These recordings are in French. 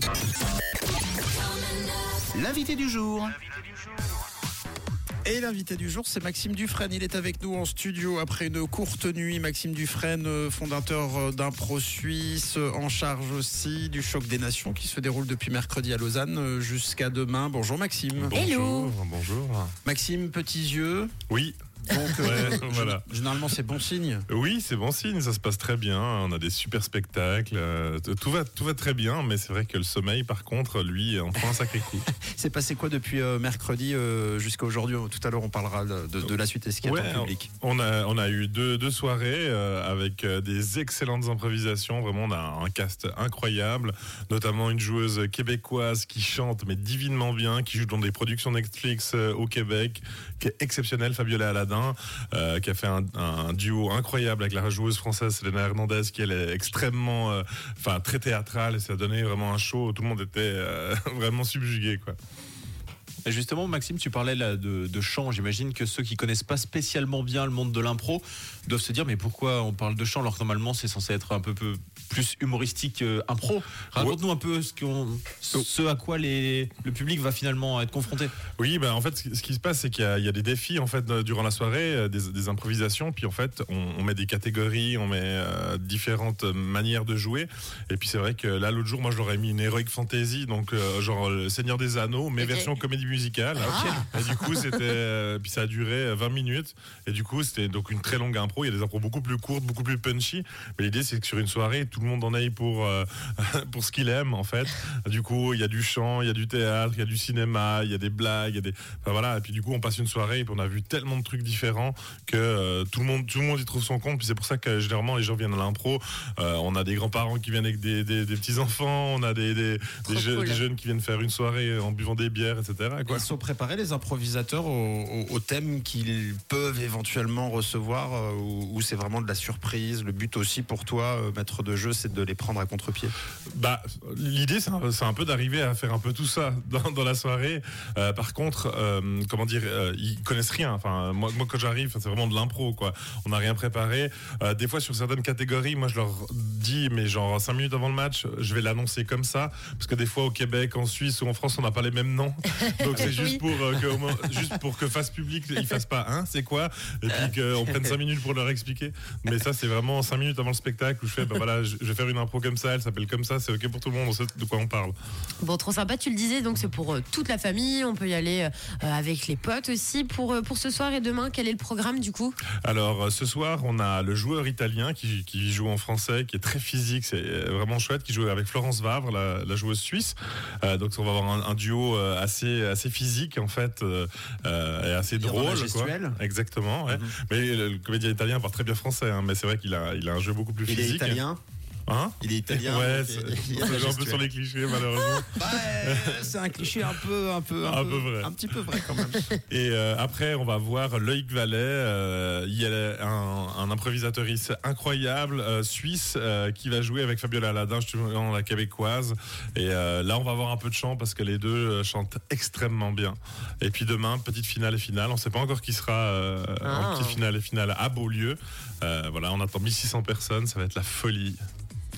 2. L'invité du jour. Et l'invité du jour, c'est Maxime Dufresne. Il est avec nous en studio après une courte nuit. Maxime Dufresne, euh, fondateur euh, d'Impro Suisse, euh, en charge aussi du choc des nations qui se déroule depuis mercredi à Lausanne jusqu'à demain. Bonjour Maxime. Hello. Bonjour. Maxime, petits yeux. Oui. Donc, Ouais, voilà. généralement, c'est bon signe. Oui, c'est bon signe, ça se passe très bien. On a des super spectacles. euh, Tout va, tout va très bien, mais c'est vrai que le sommeil, par contre, lui, en prend un sacré coup. C'est passé quoi depuis euh, mercredi euh, jusqu'à aujourd'hui? Tout à l'heure, on parlera de, la suite et ce qui Ouais, est en public. On a, on a eu deux, deux soirées euh, avec euh, des excellentes improvisations. Vraiment, on a un cast incroyable, notamment une joueuse québécoise qui chante mais divinement bien, qui joue dans des productions Netflix euh, au Québec, qui est exceptionnelle, Fabiola Euh, qui a fait un, duo incroyable avec la joueuse française Selena Hernandez, qui elle est extrêmement, euh, enfin très théâtrale, et ça a donné vraiment un show. Tout le monde était euh, vraiment subjugué, quoi. Justement, Maxime, tu parlais là de, de chant. J'imagine que ceux qui connaissent pas spécialement bien le monde de l'impro doivent se dire mais pourquoi on parle de chant alors que normalement c'est censé être un peu, peu plus humoristique euh, impro? Raconte-nous un peu ce, qu'on, ce à quoi les, le public va finalement être confronté. Oui, ben en fait, ce qui se passe, c'est qu'il y, a- il y a des défis en fait durant la soirée, euh, des, des improvisations, puis en fait, on, on met des catégories, on met euh, différentes manières de jouer. Et puis c'est vrai que là, l'autre jour, moi, je leur ai mis une heroic fantasy, donc euh, genre le Seigneur des Anneaux, mais version comédie musicale. Et du coup, c'était, euh, puis ça a duré euh, 20 minutes. Et du coup, c'était donc une très longue impro. Il y a des impros beaucoup plus courtes, beaucoup plus punchy. Mais l'idée, c'est que sur une soirée, tout le monde en aille pour euh, pour ce qu'il aime, en fait. Du coup, il y a du chant, il y a du théâtre, il y a du cinéma, il y a des blagues, il y a des, enfin, voilà. Et puis du coup, on passe une soirée et puis on a vu tellement de trucs différents que euh, tout le monde, tout le monde y trouve son compte. Puis c'est pour ça que généralement les gens viennent à l'impro. Euh, on a des grands-parents qui viennent avec des, des, des petits enfants, on a des, des, Trop des, je- cool. des jeunes qui viennent faire une soirée en buvant des bières, etc. Quoi. Ils sont préparés, les improvisateurs, au, au- au thème qu'ils peuvent éventuellement recevoir euh, ou, ou c'est vraiment de la surprise? Le but aussi pour toi, euh, maître de jeu, c'est de les prendre à contre-pied? Bah, l'idée, c'est un, un peu d'arriver à faire un peu tout ça dans, dans la soirée. Euh, par contre, euh, comment dire, euh, ils connaissent rien. Enfin, moi, moi quand j'arrive, c'est vraiment de l'impro, quoi. On n'a rien préparé. Euh, des fois, sur certaines catégories, moi, je leur dis, mais genre cinq minutes avant le match, je vais l'annoncer comme ça, parce que des fois, au Québec, en Suisse ou en France, on n'a pas les mêmes noms. Donc, c'est juste Oui. pour euh, que, au moins- juste pour que fasse public, ils fassent pas, hein, c'est quoi, et puis qu'on prenne cinq minutes pour leur expliquer. Mais ça, c'est vraiment cinq minutes avant le spectacle où je fais, bah voilà, je vais faire une impro comme ça, elle s'appelle comme ça, c'est ok pour tout le monde, on sait de quoi on parle. Bon, trop sympa, tu le disais, donc c'est pour euh, toute la famille, on peut y aller euh, avec les potes aussi. Pour, pour ce soir et demain, quel est le programme du coup? Alors ce soir, on a le joueur italien qui, qui joue en français, qui est très physique, c'est vraiment chouette, qui joue avec Florence Vavre, la, la joueuse suisse. Donc on va avoir un, un duo assez assez physique en fait euh, euh, et assez drôle. quoi. Exactement. ouais. Mhm. Mais le, comédien italien parle très bien français, hein, mais c'est vrai qu'il a il a un jeu beaucoup plus Il est physique. italien Hein Il est italien. ouais, la un peu sur les clichés malheureusement. Ouais, c'est un cliché un peu, un peu, Un peu vrai. un petit peu vrai quand même. Et euh, après, on va voir Loïc Vallet. euh, il y a un, un improvisateuriste incroyable euh, suisse euh, qui va jouer avec Fabiola Aladin, justement la québécoise. Et euh, là, on va avoir un peu de chant parce que les deux euh, chantent extrêmement bien. Et puis demain, petite finale et finale. On ne sait pas encore qui sera euh, Ah. en petite finale et finale à Beaulieu. Euh, voilà, on attend 1600 personnes. Ça va être la folie.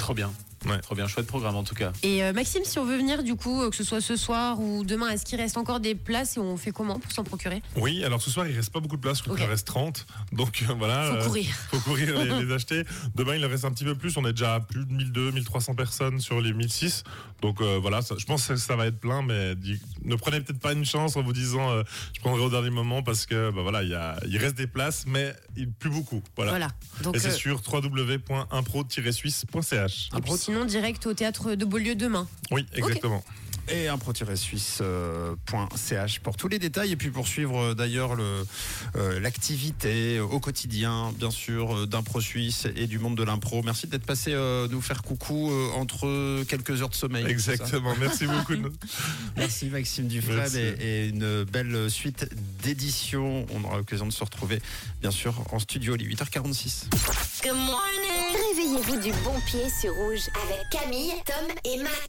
Trop bien. Ouais. Trop bien, chouette programme en tout cas. Et euh, Maxime, si on veut venir du coup, euh, que ce soit ce soir ou demain, est-ce qu'il reste encore des places et on fait comment pour s'en procurer? Oui, alors ce soir, il reste pas beaucoup de place. Je crois Ok. qu'il en reste 30. Donc euh, voilà. Faut euh, courir. faut courir les, les acheter. Demain, il en reste un petit peu plus. On est déjà à plus de 1200, 1300 personnes sur les 1006. Donc euh, voilà, ça- je pense que ça va être plein, mais ne prenez peut-être pas une chance en vous disant euh, je prendrai au dernier moment parce que bah, voilà, il, y a, il reste des places, mais il, plus beaucoup. Voilà. Voilà. Donc, Et c'est euh, sur www.impro-suisse.ch. sinon, direct au théâtre de Beaulieu demain. Oui, exactement. Et impro-suisse.ch pour tous les détails et puis pour suivre euh, d'ailleurs le, euh, l'activité au quotidien, bien sûr, euh, d'Impro Suisse et du monde de l'impro. Merci d'être passé euh, nous faire coucou euh, entre quelques heures de sommeil. Exactement. Merci beaucoup. Merci Maxime Dufresne et, et une belle suite d'éditions. On aura l'occasion de se retrouver, bien sûr, en studio, il est 8h46. Réveillez-vous du bon pied sur Rouge avec Camille, Tom et Matt.